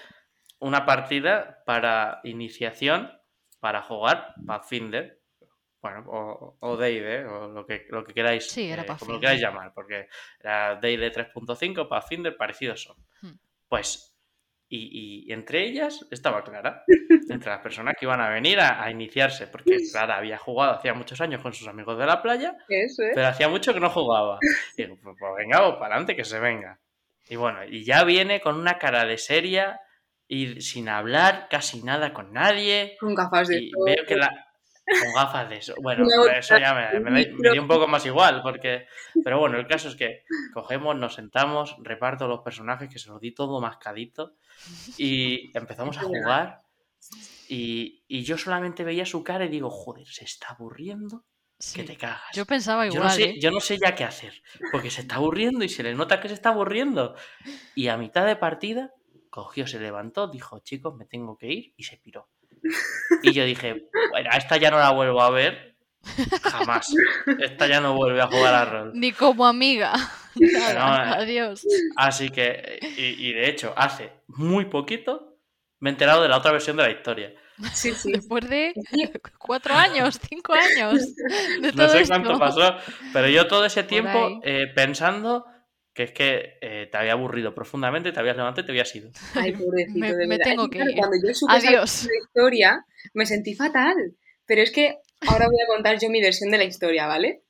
una partida para iniciación para jugar Pathfinder. Bueno, o, o D&D, o lo que, lo que queráis, Sí, era eh, como lo queráis llamar, porque era D&D 3.5, Pathfinder, parecidos son. Hmm. Pues, y, y entre ellas estaba Clara, [LAUGHS] entre las personas que iban a venir a, a iniciarse, porque Clara había jugado hacía muchos años con sus amigos de la playa, Eso, pero hacía mucho que no jugaba. Y [LAUGHS] digo, pues, pues venga, pues para adelante, que se venga. Y bueno, y ya viene con una cara de seria y sin hablar casi nada con nadie. Con gafas de Y sol. veo que la. Con gafas de eso. Bueno, eso ya me, me da- me dio un poco más igual, porque. Pero bueno, el caso es que cogemos, nos sentamos, reparto los personajes, que se los di todo mascadito, y empezamos a jugar. Y, y yo solamente veía su cara y digo, joder, se está aburriendo que te cagas. Yo pensaba Yo igual. no, sé, ¿eh? yo no sé ya qué hacer, porque se está aburriendo y se le nota que se está aburriendo. Y a mitad de partida, cogió, se levantó, dijo, chicos, me tengo que ir y se piró. [LAUGHS] Y yo dije, bueno, a esta ya no la vuelvo a ver jamás. Esta ya no vuelve a jugar a rol. Ni como amiga. [LAUGHS] Nada, No. Adiós. Así que, y, y de hecho, hace muy poquito me he enterado de la otra versión de la historia. Sí, sí. Después de cuatro años, cinco años. [LAUGHS] De No todo sé esto. cuánto pasó, pero yo todo ese tiempo eh, pensando que es que eh, te había aburrido profundamente, te habías levantado y te habías ido. Ay, [LAUGHS] pobrecito, Me- de me verdad. tengo Es que claro, ir. Cuando yo supe Adiós. la [LAUGHS] historia, me sentí fatal. Pero es que ahora voy a contar yo mi versión de la historia, ¿vale?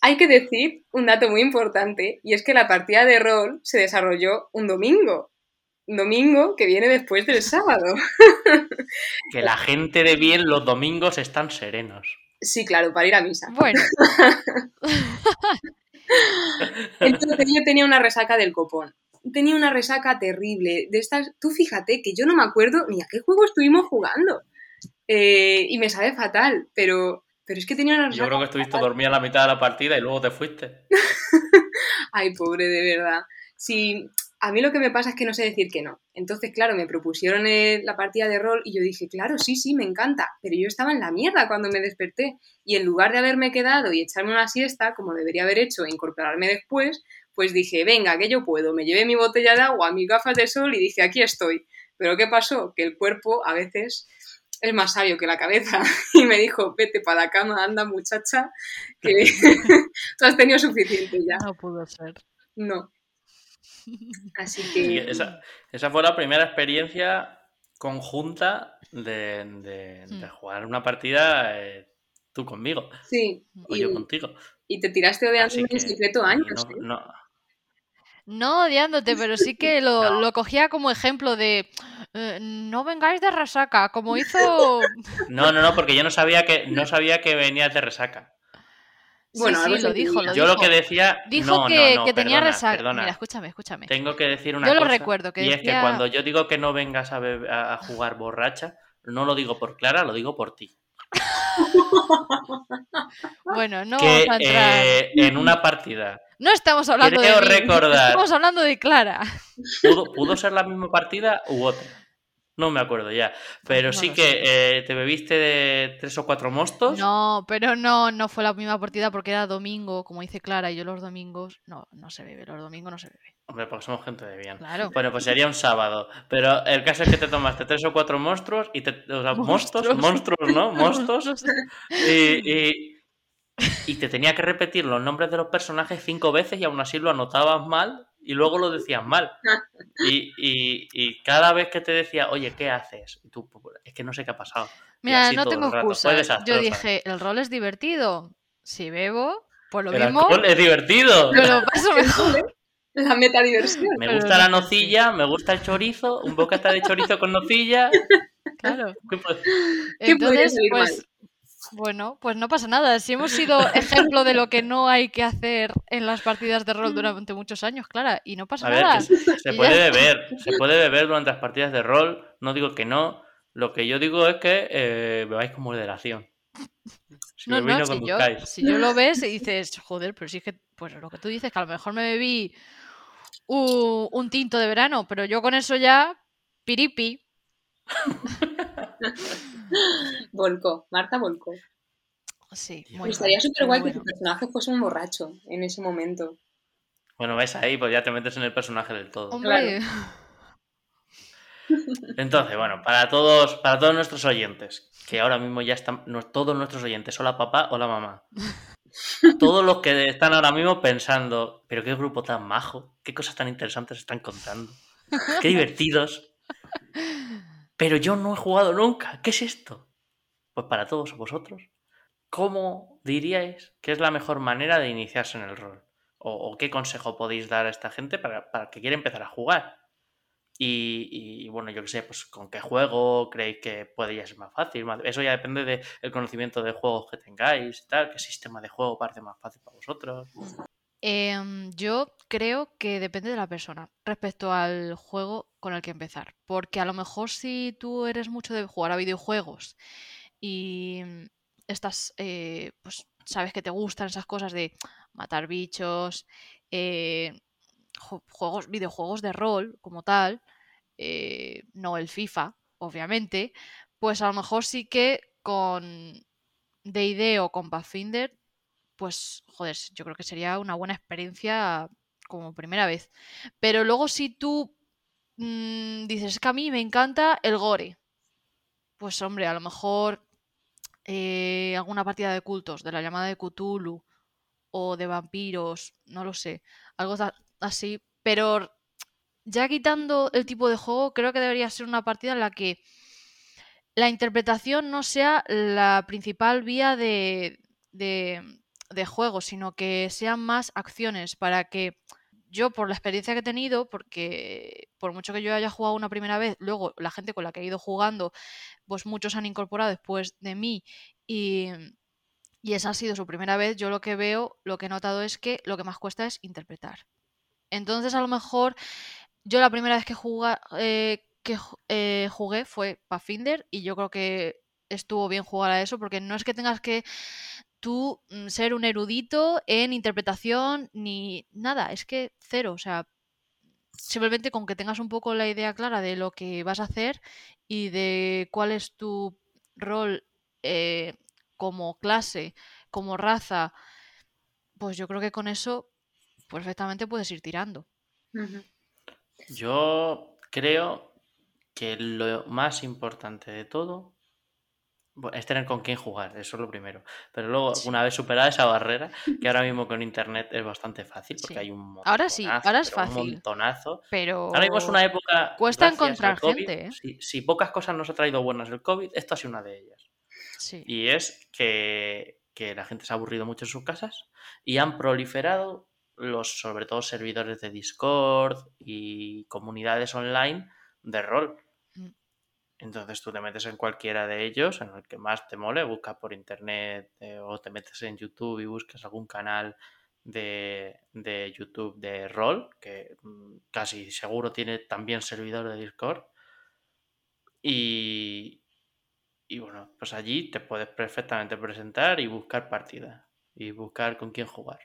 Hay que decir un dato muy importante, y es que la partida de rol se desarrolló un domingo. Un domingo que viene después del sábado. [LAUGHS] Que la gente de bien los domingos están serenos. Sí, claro, para ir a misa. Bueno, Entonces yo tenía una resaca del copón. Tenía una resaca terrible. De estas, tú fíjate que yo no me acuerdo ni a qué juego estuvimos jugando. Eh, y me sabe fatal, pero, pero es que tenía una Yo resaca. creo que estuviste dormida la mitad de la partida y luego te fuiste. [LAUGHS] Ay, pobre, de verdad. Sí, a mí lo que me pasa es que no sé decir que no. Entonces, claro, me propusieron la partida de rol y yo dije, claro, sí, sí, me encanta. Pero yo estaba en la mierda cuando me desperté. Y en lugar de haberme quedado y echarme una siesta, como debería haber hecho e incorporarme después, pues dije, venga, que yo puedo. Me llevé mi botella de agua, mis gafas de sol y dije, aquí estoy. Pero ¿qué pasó? Que el cuerpo a veces es más sabio que la cabeza [LAUGHS] y me dijo, vete para la cama, anda muchacha, que [LAUGHS] [LAUGHS] tú has tenido suficiente ya. no pudo ser. No. [LAUGHS] Así que esa, esa fue la primera experiencia conjunta de, de- de Hmm. jugar una partida eh, tú conmigo sí, o y, yo contigo. y te tiraste odiándome en secreto años. no- ¿eh? no- No odiándote, pero sí que [LAUGHS] lo, No. lo cogía como ejemplo de eh, no vengáis de resaca, como hizo. [LAUGHS] no, no, no, porque yo no sabía que no sabía que venías de resaca. Bueno, sí, lo dijo, lo Yo lo que decía. Dijo no, que, no, no, que tenía resaca. perdona. Mira, escúchame, escúchame. Tengo que decir una Yo lo cosa. recuerdo, que y es que decía- cuando yo digo que no vengas a, bebe- a- a jugar borracha, no lo digo por Clara, lo digo por ti. [LAUGHS] Bueno, no que vamos a entrar. eh, en una partida No estamos hablando creo de mí, [LAUGHS] recordar- estamos hablando de Clara. pudo, pudo ser la misma partida u otra. No me acuerdo ya. Pero no sí que eh, te bebiste de tres o cuatro mostos. No, pero no, no fue la misma partida porque era domingo, como dice Clara, y yo los domingos, no, no se bebe, los domingos no se bebe. Hombre, porque somos gente de bien. Claro. Bueno, pues sería un sábado. Pero el caso es que te tomaste tres o cuatro monstruos y te. O sea, mostos, Monstruos. monstruos, ¿no? [LAUGHS] Mostos. Monstruos. Y, y- y te tenía que repetir los nombres de los personajes cinco veces y aún así lo anotabas mal y luego lo decías mal. Y, y- y cada vez que te decía, oye, ¿qué haces? Y tú, "Pues, es que no sé qué ha pasado. Mira, no tengo el rato. Fue excusa. Yo dije, el rol es divertido. Si bebo, pues lo El mismo, es divertido. [LAUGHS] lo paso mejor. La metadiversión. Me gusta la nocilla, me gusta el chorizo, un bocata de chorizo con nocilla. Claro. [LAUGHS] ¿Qué puede- ¿Qué podría Entonces, salir pues, bueno, pues no pasa nada. Si hemos sido ejemplo de lo que no hay que hacer en las partidas de rol durante muchos años, Clara, y no pasa A ver, nada. se, puede beber, se puede beber durante las partidas de rol, no digo que no, lo que yo digo es que eh, bebáis con moderación. Si No, no, si yo, si lo ves y dices, joder, pero sí que, pues lo que tú dices, que a lo mejor me bebí u- un tinto de verano, pero yo con eso ya, piripi. [LAUGHS] Volco, Marta Volco. Sí, muy estaría súper guay que bueno. tu personaje fuese un borracho en ese momento. Bueno, ves ahí, pues ya te metes en el personaje del todo. Hombre, [LAUGHS] Entonces, bueno, para todos, para todos nuestros oyentes, que ahora mismo ya están, no- todos nuestros oyentes, hola papá, hola mamá. [LAUGHS] Todos los que están ahora mismo pensando, pero qué grupo tan majo, qué cosas tan interesantes están contando, qué [LAUGHS] divertidos. Pero yo no he jugado nunca, ¿qué es esto? Pues para todos vosotros, ¿cómo diríais que es la mejor manera de iniciarse en el rol? ¿O, qué consejo podéis dar a esta gente para, para que quiera empezar a jugar? Y, bueno, yo qué sé, pues con qué juego creéis que podría ser más fácil. Eso ya depende del conocimiento de juegos que tengáis y tal, qué sistema de juego parece más fácil para vosotros. Em, yo creo que depende de la persona respecto al juego con el que empezar. Porque a lo mejor si tú eres mucho de jugar a videojuegos y mm, estás, eh, pues sabes que te gustan esas cosas de matar bichos, eh, ju- juegos, videojuegos de rol como tal, eh, no el FIFA, obviamente, pues a lo mejor sí que con D&D o con Pathfinder pues, joder, yo creo que sería una buena experiencia como primera vez. Pero luego si tú mm, dices, es que a mí me encanta el gore, pues hombre, a lo mejor eh, alguna partida de cultos, de la llamada de Cthulhu o de vampiros, no lo sé, algo así. Pero ya quitando el tipo de juego, creo que debería ser una partida en la que la interpretación no sea la principal vía de, de, de juego, sino que sean más acciones para que yo, por la experiencia que he tenido, porque por mucho que yo haya jugado una primera vez, luego la gente con la que he ido jugando, pues muchos han incorporado después de mí y, y esa ha sido su primera vez, yo lo que veo, lo que he notado es que lo que más cuesta es interpretar. Entonces, a lo mejor, yo la primera vez que, juga- eh, que eh, jugué fue Pathfinder y yo creo que estuvo bien jugar a eso porque no es que tengas que tú mm, ser un erudito en interpretación ni nada, es que cero, o sea, simplemente con que tengas un poco la idea clara de lo que vas a hacer y de cuál es tu rol eh, como clase, como raza, pues yo creo que con eso perfectamente puedes ir tirando. Yo creo que lo más importante de todo es tener con quién jugar, eso es lo primero. Pero luego, Sí. una vez superada esa barrera, que ahora [LAUGHS] mismo con internet es bastante fácil, porque Sí. hay un Ahora sí, montonazo, ahora es pero un fácil. montonazo. Pero Ahora mismo es una época. cuesta encontrar COVID, gente, ¿eh? Si, si pocas cosas nos ha traído buenas el COVID, esto ha sido una de ellas. sí. Y es que, que la gente se ha aburrido mucho en sus casas y han proliferado los, sobre todo, servidores de Discord y comunidades online de rol. Mm. Entonces tú te metes en cualquiera de ellos, en el que más te mole, buscas por internet eh, o te metes en YouTube y buscas algún canal de, de YouTube de rol, que mm, casi seguro tiene también servidor de Discord. Y, y bueno, pues allí te puedes perfectamente presentar y buscar partidas y buscar con quién jugar.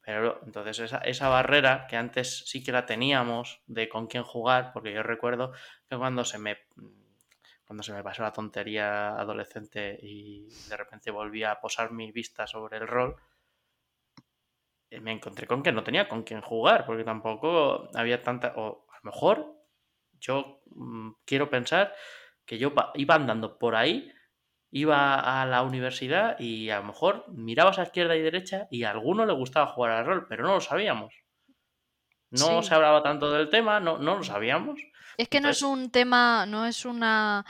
Pero entonces esa, esa, barrera que antes sí que la teníamos de con quién jugar, porque yo recuerdo que cuando se me cuando se me pasó la tontería adolescente y de repente volví a posar mi vista sobre el rol, eh, me encontré con que no tenía con quién jugar, porque tampoco había tanta, o a lo mejor yo mm, quiero pensar que yo iba andando por ahí, iba a la universidad y a lo mejor mirabas a izquierda y derecha y a alguno le gustaba jugar al rol, pero no lo sabíamos. No se hablaba tanto del tema, no, no lo sabíamos. Es que no es un tema, no es una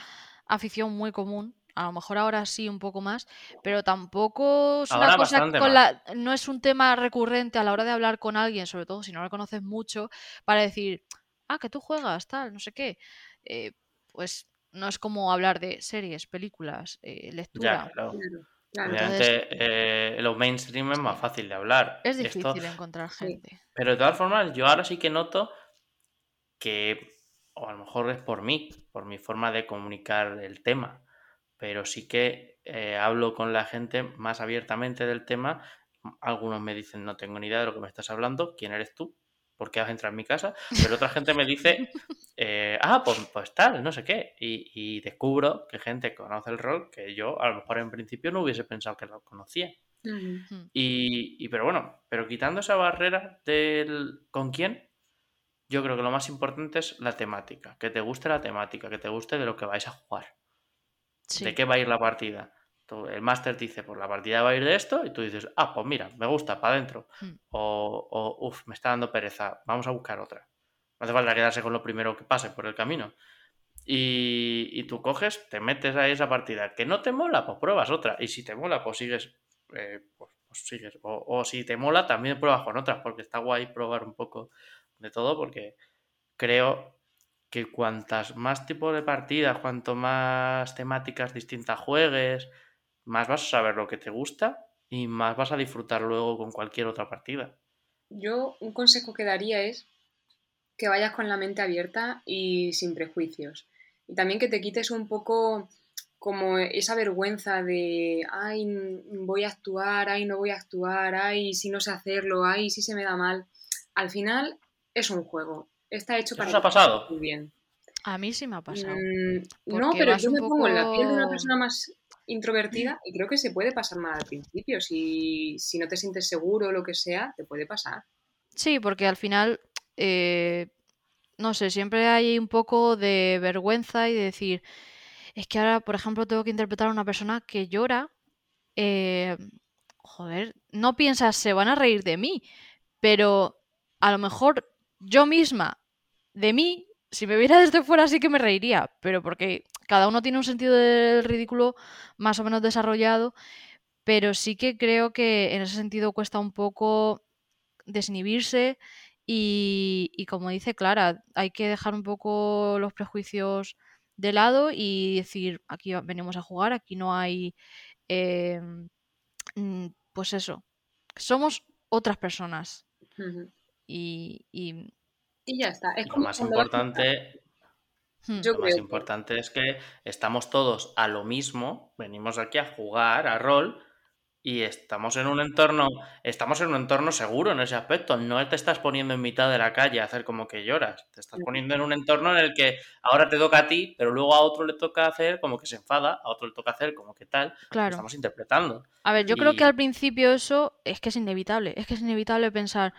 afición muy común. A lo mejor ahora sí un poco más, pero tampoco es una cosa con la, no es un tema recurrente a la hora de hablar con alguien, sobre todo si no lo conoces mucho, para decir, ah, que tú juegas, tal, no sé qué. Eh, pues no es como hablar de series, películas, eh, lectura. claro. Obviamente, eh, lo mainstream es más fácil de hablar. Es difícil encontrar gente. Pero de todas formas, yo ahora sí que noto que, o a lo mejor es por mí, por mi forma de comunicar el tema, pero sí que eh, hablo con la gente más abiertamente del tema. Algunos me dicen, no tengo ni idea de lo que me estás hablando, ¿quién eres tú? ¿por qué has entrado en mi casa? Pero otra gente me dice, [LAUGHS] eh, ah, pues, pues, tal, no sé qué. Y, descubro que gente conoce el rol que yo a lo mejor en principio no hubiese pensado que lo conocía. y, pero bueno, pero quitando esa barrera del con quién, yo creo que lo más importante es la temática, que te guste la temática, que te guste de lo que vais a jugar, de qué va a ir la partida el máster dice, pues la partida va a ir de esto, y tú dices, ah, pues mira, me gusta, para adentro. Hmm. O, o, uff, me está dando pereza, vamos a buscar otra. No hace falta quedarse con lo primero que pase por el camino. Y, y tú coges, te metes a esa partida. Que no te mola, pues pruebas otra. Y si te mola, pues sigues. Eh, pues, pues, sigues. O, o, si te mola, también pruebas con otras, porque está guay probar un poco de todo, porque creo que cuantas más tipos de partidas, cuanto más temáticas distintas juegues, más vas a saber lo que te gusta y más vas a disfrutar luego con cualquier otra partida. Yo un consejo que daría es que vayas con la mente abierta y sin prejuicios. Y también que te quites un poco como esa vergüenza de, ay, voy a actuar, ay, no voy a actuar, ay, si no sé hacerlo, ay, si se me da mal. Al final es un juego. Está hecho para... ¿Eso ha pasado? Muy bien. A mí sí me ha pasado. Mm, no, pero yo me pongo en la piel de una persona más introvertida y creo que se puede pasar mal al principio. Si, no te sientes seguro o lo que sea, te puede pasar. Sí, porque al final, eh, no sé, siempre hay un poco de vergüenza y de decir, es que ahora, por ejemplo, tengo que interpretar a una persona que llora. Eh, joder, no piensas, se van a reír de mí, pero a lo mejor yo misma, de mí, si me viera desde fuera sí que me reiría, pero porque cada uno tiene un sentido del ridículo más o menos desarrollado, pero sí que creo que en ese sentido cuesta un poco desinhibirse y, como dice Clara, hay que dejar un poco los prejuicios de lado y decir, aquí venimos a jugar, aquí no hay, em, mm, pues eso, somos otras personas. Y, y, ya está. lo más importante Hmm. lo más importante es que estamos todos a lo mismo, venimos aquí a jugar, a rol, y estamos en un entorno, estamos en un entorno seguro en ese aspecto. No te estás poniendo en mitad de la calle a hacer como que lloras. Te estás poniendo en un entorno en el que ahora te toca a ti, pero luego a otro le toca hacer como que se enfada, a otro le toca hacer como que tal. Claro. Estamos interpretando. A ver, yo creo que al principio eso es que es inevitable. Es que es inevitable pensar,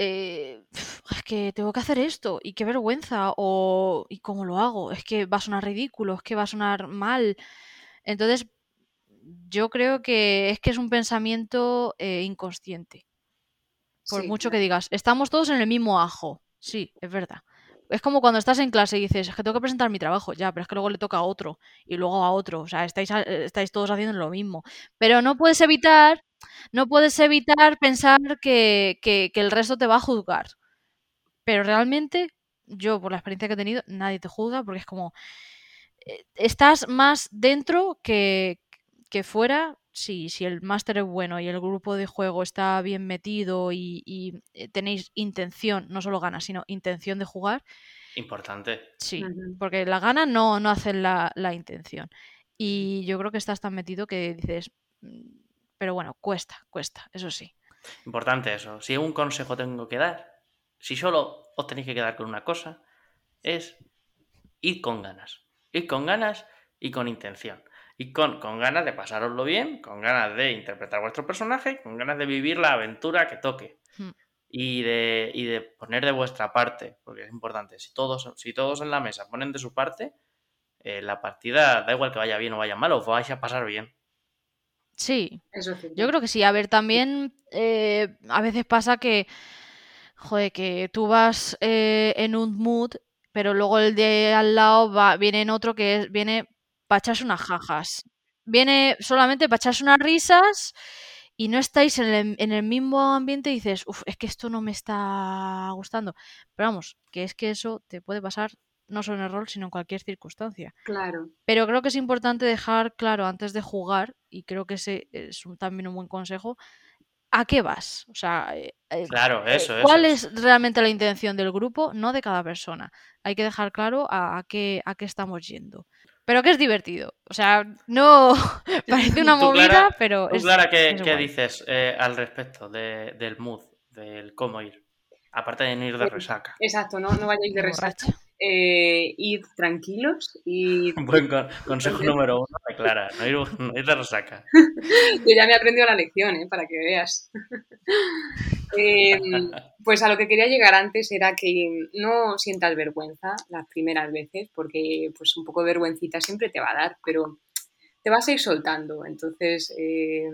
eh, es que tengo que hacer esto y qué vergüenza o y cómo lo hago, es que va a sonar ridículo, es que va a sonar mal. Entonces, yo creo que es que es un pensamiento eh, inconsciente. Por mucho que digas, estamos todos en el mismo ajo. Sí, es verdad. Es como cuando estás en clase y dices, es que tengo que presentar mi trabajo, ya, pero es que luego le toca a otro y luego a otro. O sea, estáis, estáis todos haciendo lo mismo. Pero no puedes evitar no puedes evitar pensar que, el resto te va a juzgar. Pero realmente, yo, por la experiencia que he tenido, nadie te juzga porque es como. eh, estás más dentro que, que fuera. Si, si el máster es bueno y el grupo de juego está bien metido y, y, eh, tenéis intención, no solo ganas, sino intención de jugar, Importante. sí, porque la gana no, no hacen la, la intención. Y yo creo que estás tan metido que dices, "Mm, pero bueno, cuesta, cuesta, eso sí. Importante eso. Si un consejo tengo que dar, si solo os tenéis que quedar con una cosa, es ir con ganas. Ir con ganas y con intención. Y con, con ganas de pasároslo bien, con ganas de interpretar vuestro personaje, con ganas de vivir la aventura que toque. Hmm. Y de, y de poner de vuestra parte, porque es importante. Si todos, si todos en la mesa ponen de su parte, eh, la partida, da igual que vaya bien o vaya mal, os vais a pasar bien. Sí, Eso. Yo creo que sí. A ver, también eh, a veces pasa que, joder, que tú vas eh, en un mood, pero luego el de al lado va, viene en otro que es, viene para echarse unas jajas. Viene solamente para echarse unas risas y no estáis en el, en el mismo ambiente y dices, uff, es que esto no me está gustando. Pero vamos, que es que eso te puede pasar no solo en el rol, sino en cualquier circunstancia. Claro. Pero creo que es importante dejar claro antes de jugar, y creo que ese es un- también un buen consejo, ¿a qué vas? O sea, eh, eh, Claro, eh, eso, eso. ¿cuál es realmente la intención del grupo? No de cada persona. Hay que dejar claro a, a qué, a qué estamos yendo. Pero que es divertido. O sea, no [LAUGHS] [LAUGHS] parece una movida, Clara, pero Tú, es, Clara, ¿qué, es qué dices eh, al respecto de- del mood, del cómo ir? Aparte de no ir de Pues, resaca. Exacto, no, no vayáis de resaca. Eh, id tranquilos y [LAUGHS] Buen con- consejo número uno de Clara, no ir, no ir de resaca. Yo [LAUGHS] ya me he aprendido la lección, ¿eh? para que veas. [LAUGHS] Eh, pues a lo que quería llegar antes era que no sientas vergüenza las primeras veces, porque pues un poco de vergüencita siempre te va a dar, pero te vas a ir soltando. Entonces, eh,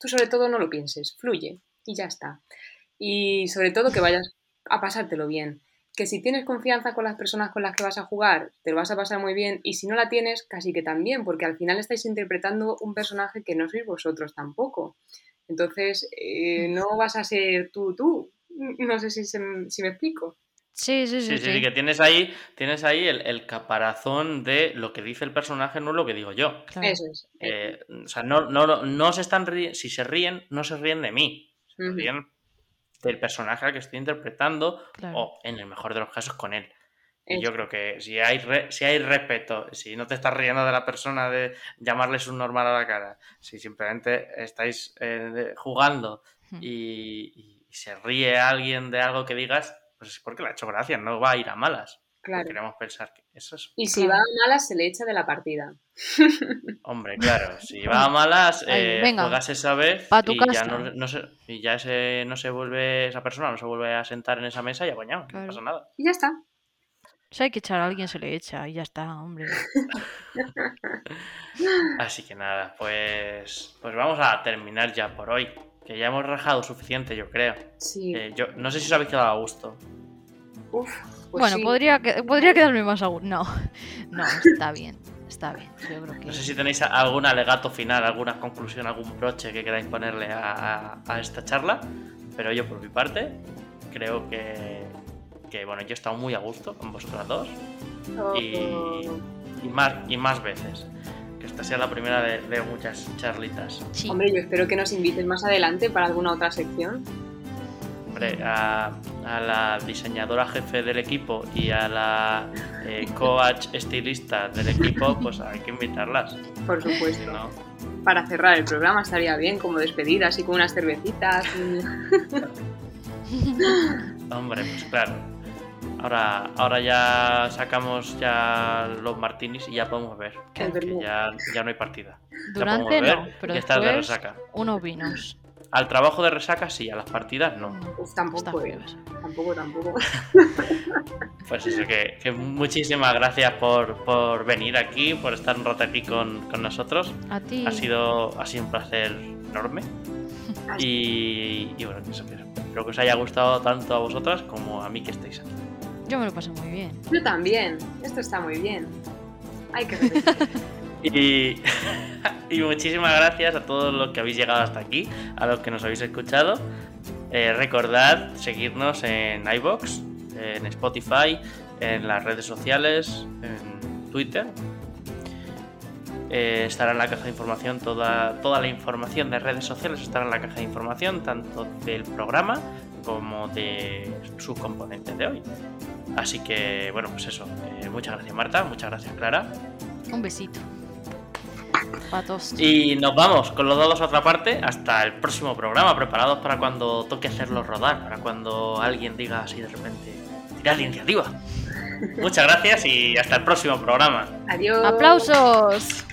tú sobre todo no lo pienses, fluye y ya está. Y sobre todo que vayas a pasártelo bien. Que si tienes confianza con las personas con las que vas a jugar, te lo vas a pasar muy bien. Y si no la tienes, casi que también, porque al final estáis interpretando un personaje que no sois vosotros tampoco. Entonces, eh, no vas a ser tú, tú. No sé si, se- si me explico. Sí, sí, sí. Sí, sí, sí, que tienes ahí, tienes ahí el, el caparazón de lo que dice el personaje, no es lo que digo yo. claro. Eso es. Eh, o sea, no, no, no se están ri- si se ríen, no se ríen de mí. Se ríen del personaje al que estoy interpretando Claro. o, en el mejor de los casos, con él. Y yo creo que si hay, re- si hay respeto, si no te estás riendo de la persona de llamarle subnormal a la cara, si simplemente estáis eh, jugando y, y se ríe alguien de algo que digas, pues es porque le ha hecho gracia, no va a ir a malas. Claro. Queremos pensar que eso es, Y si va a malas, se le echa de la partida. Hombre, claro, si va a malas, eh, venga, juegas esa vez pa' tu y ya, no, no se, y ya ese, no se vuelve, esa persona no se vuelve a sentar en esa mesa y apañado, Claro. no pasa nada. Y ya está. Si hay que echar a alguien, se le echa y ya está, hombre. [LAUGHS] Así que nada, pues, pues vamos a terminar ya por hoy. Que ya hemos rajado suficiente, yo creo. Sí. Eh, yo no sé si os habéis quedado a gusto. Uf, pues bueno, sí. podría, podría quedarme más aún. No, [LAUGHS] no, está bien, está bien. Yo creo que... No sé si tenéis algún alegato final, alguna conclusión, algún broche que queráis ponerle a, a- a esta charla. Pero yo, por mi parte, creo que, que bueno, yo he estado muy a gusto con vosotras dos. Oh, Y, y más, y más veces. Que esta sea la primera de, de muchas charlitas. Sí. Hombre, yo espero que nos invites más adelante para alguna otra sección. Hombre, a, a la diseñadora jefe del equipo y a la eh, coach estilista del equipo, pues hay que invitarlas. Por supuesto. no, Para cerrar el programa estaría bien, como despedida, así con unas cervecitas. y- hombre, pues claro. Ahora, ahora ya sacamos ya los martinis y ya podemos ver. Que ya, ya no hay partida. Ya Durante podemos ver no, pero de después resaca. unos vinos. Al trabajo de resaca sí, a las partidas no. Tampoco, eh. eso. Tampoco, tampoco. [LAUGHS] Pues eso, que, que muchísimas gracias por, por venir aquí, por estar un rato aquí con, con nosotros. A ti. Ha sido, ha sido un placer enorme. Y, y bueno, que eso, que espero que os haya gustado tanto a vosotras como a mí que estáis aquí. Yo me lo pasé muy bien. Yo también. Esto está muy bien. Hay que repetir. [LAUGHS] [LAUGHS] Y, muchísimas gracias a todos los que habéis llegado hasta aquí, a los que nos habéis escuchado. Eh, recordad seguirnos en iBox, en Spotify, en las redes sociales, en Twitter eh, estará en la caja de información, toda, toda la información de redes sociales estará en la caja de información, tanto del programa como de sus componentes de hoy. Así que, bueno, pues eso. Eh, muchas gracias Marta, muchas gracias Clara. Un besito. Patos. Y nos vamos con los dados a otra parte hasta el próximo programa, preparados para cuando toque hacerlo rodar, para cuando alguien diga así de repente, tirad la iniciativa. [LAUGHS] Muchas gracias y hasta el próximo programa. Adiós. ¡Aplausos!